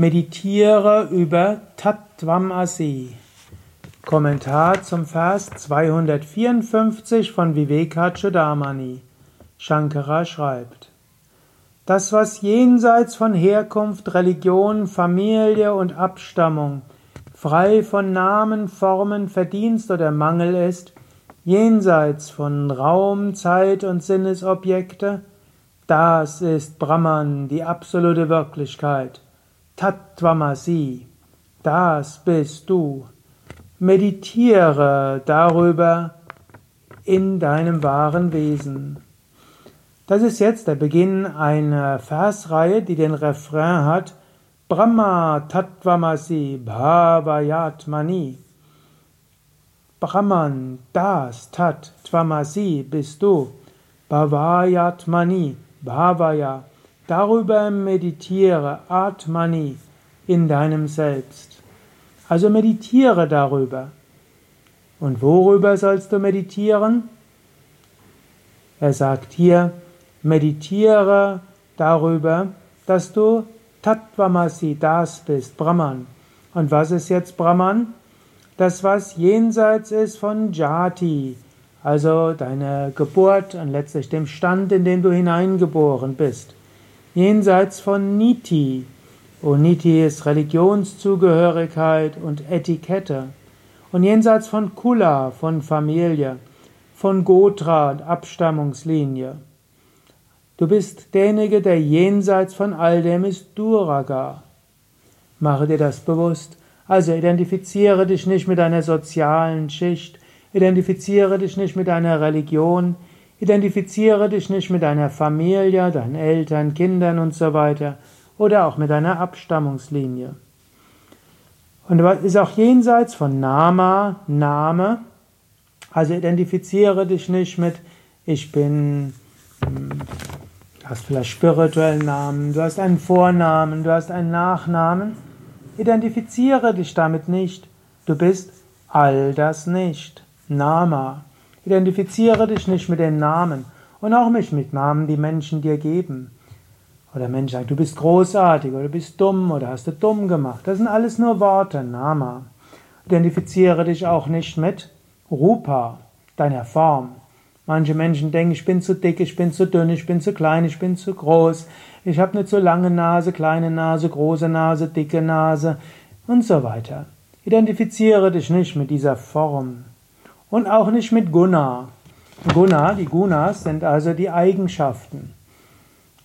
Meditiere über Tattvam Asi. Kommentar zum Vers 254 von Vivekachudamani. Shankara schreibt: Das, was jenseits von Herkunft, Religion, Familie und Abstammung, frei von Namen, Formen, Verdienst oder Mangel ist, jenseits von Raum, Zeit und Sinnesobjekte, das ist Brahman, die absolute Wirklichkeit. Tattvamasi, das bist du. Meditiere darüber in deinem wahren Wesen. Das ist jetzt der Beginn einer Versreihe, die den Refrain hat Brahma Tattvamasi Bhavayatmani. Brahman, das Tat Tvamasi bist du. Bhavayatmani, Bhavaya. Darüber meditiere, Atmani, in deinem Selbst. Also meditiere darüber. Und worüber sollst du meditieren? Er sagt hier, meditiere darüber, dass du Tattvamasi, das bist, Brahman. Und was ist jetzt Brahman? Das, was jenseits ist von Jati, also deine Geburt und letztlich dem Stand, in den du hineingeboren bist jenseits von Niti. Und Niti ist Religionszugehörigkeit und Etikette. Und jenseits von Kula, von Familie, von Gotra Abstammungslinie. Du bist derjenige, der jenseits von all dem ist Duraga. Mache dir das bewusst. Also identifiziere dich nicht mit deiner sozialen Schicht, identifiziere dich nicht mit deiner Religion, Identifiziere dich nicht mit deiner Familie, deinen Eltern, Kindern und so weiter oder auch mit deiner Abstammungslinie. Und ist auch jenseits von Nama, Name. Also identifiziere dich nicht mit, ich bin, hm, du hast vielleicht spirituellen Namen, du hast einen Vornamen, du hast einen Nachnamen. Identifiziere dich damit nicht. Du bist all das nicht. Nama. Identifiziere dich nicht mit den Namen und auch nicht mit Namen, die Menschen dir geben. Oder Menschen sagen, du bist großartig oder du bist dumm oder hast du dumm gemacht. Das sind alles nur Worte, Nama. Identifiziere dich auch nicht mit Rupa, deiner Form. Manche Menschen denken, ich bin zu dick, ich bin zu dünn, ich bin zu klein, ich bin zu groß, ich habe eine zu lange Nase, kleine Nase, große Nase, dicke Nase und so weiter. Identifiziere dich nicht mit dieser Form und auch nicht mit Guna. Guna, die Gunas sind also die Eigenschaften.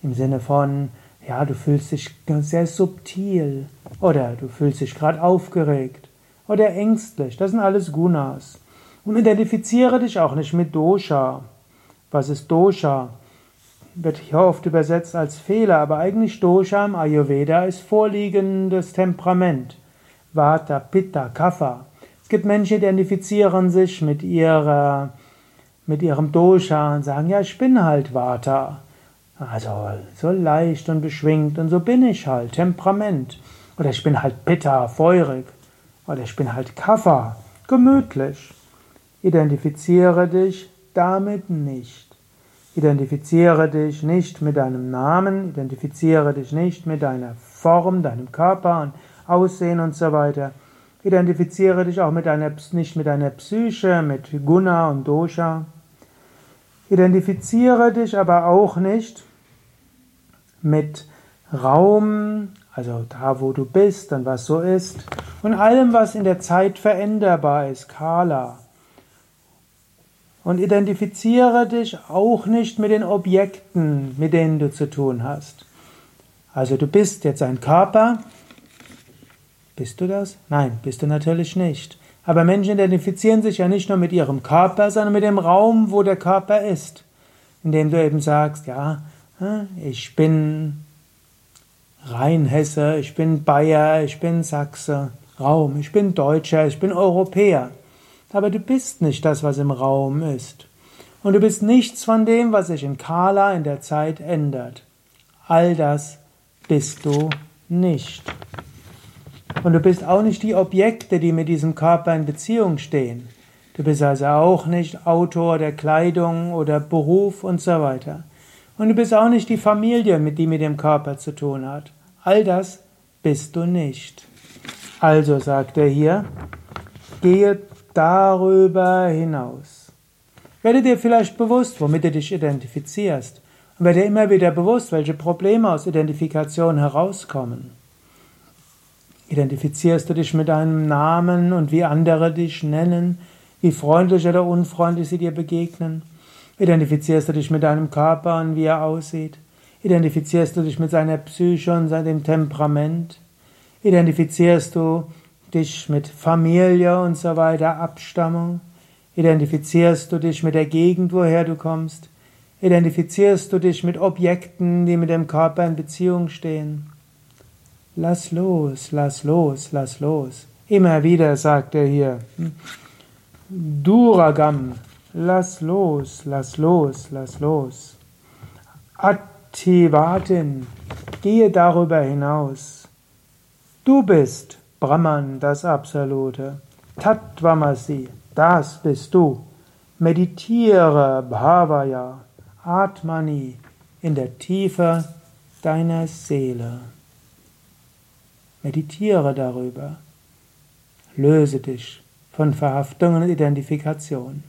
Im Sinne von, ja, du fühlst dich sehr subtil oder du fühlst dich gerade aufgeregt oder ängstlich. Das sind alles Gunas. Und identifiziere dich auch nicht mit Dosha. Was ist Dosha? Wird hier oft übersetzt als Fehler, aber eigentlich Dosha im Ayurveda ist vorliegendes Temperament. Vata, Pitta, Kapha. Es gibt Menschen, die identifizieren sich mit ihrer, mit ihrem Dosha und sagen, ja, ich bin halt Vata. Also so leicht und beschwingt und so bin ich halt, Temperament. Oder ich bin halt Pitta, feurig. Oder ich bin halt Kapha, gemütlich. Identifiziere dich damit nicht. Identifiziere dich nicht mit deinem Namen, identifiziere dich nicht mit deiner Form, deinem Körper und Aussehen und so weiter. Identifiziere dich auch mit deiner, nicht mit deiner Psyche, mit Guna und Dosha. Identifiziere dich aber auch nicht mit Raum, also da, wo du bist und was so ist, und allem, was in der Zeit veränderbar ist, Kala. Und identifiziere dich auch nicht mit den Objekten, mit denen du zu tun hast. Also du bist jetzt ein Körper, bist du das? Nein, bist du natürlich nicht. Aber Menschen identifizieren sich ja nicht nur mit ihrem Körper, sondern mit dem Raum, wo der Körper ist. Indem du eben sagst, ja, ich bin Rheinhesse, ich bin Bayer, ich bin Sachse, Raum, ich bin Deutscher, ich bin Europäer. Aber du bist nicht das, was im Raum ist. Und du bist nichts von dem, was sich in Kala in der Zeit ändert. All das bist du nicht. Und du bist auch nicht die Objekte, die mit diesem Körper in Beziehung stehen. Du bist also auch nicht Autor der Kleidung oder Beruf und so weiter. Und du bist auch nicht die Familie, mit die mit dem Körper zu tun hat. All das bist du nicht. Also sagt er hier, gehe darüber hinaus. Werde dir vielleicht bewusst, womit du dich identifizierst. Und werde dir immer wieder bewusst, welche Probleme aus Identifikation herauskommen. Identifizierst du dich mit deinem Namen und wie andere dich nennen, wie freundlich oder unfreundlich sie dir begegnen? Identifizierst du dich mit deinem Körper und wie er aussieht? Identifizierst du dich mit seiner Psyche und seinem Temperament? Identifizierst du dich mit Familie und so weiter, Abstammung? Identifizierst du dich mit der Gegend, woher du kommst? Identifizierst du dich mit Objekten, die mit dem Körper in Beziehung stehen? Lass los, lass los, lass los. Immer wieder sagt er hier. Duragam, lass los, lass los, lass los. Ativatin, gehe darüber hinaus. Du bist Brahman, das Absolute. Tattvamasi, das bist du. Meditiere Bhavaya, Atmani, in der Tiefe deiner Seele. Meditiere darüber. Löse dich von Verhaftungen und Identifikation.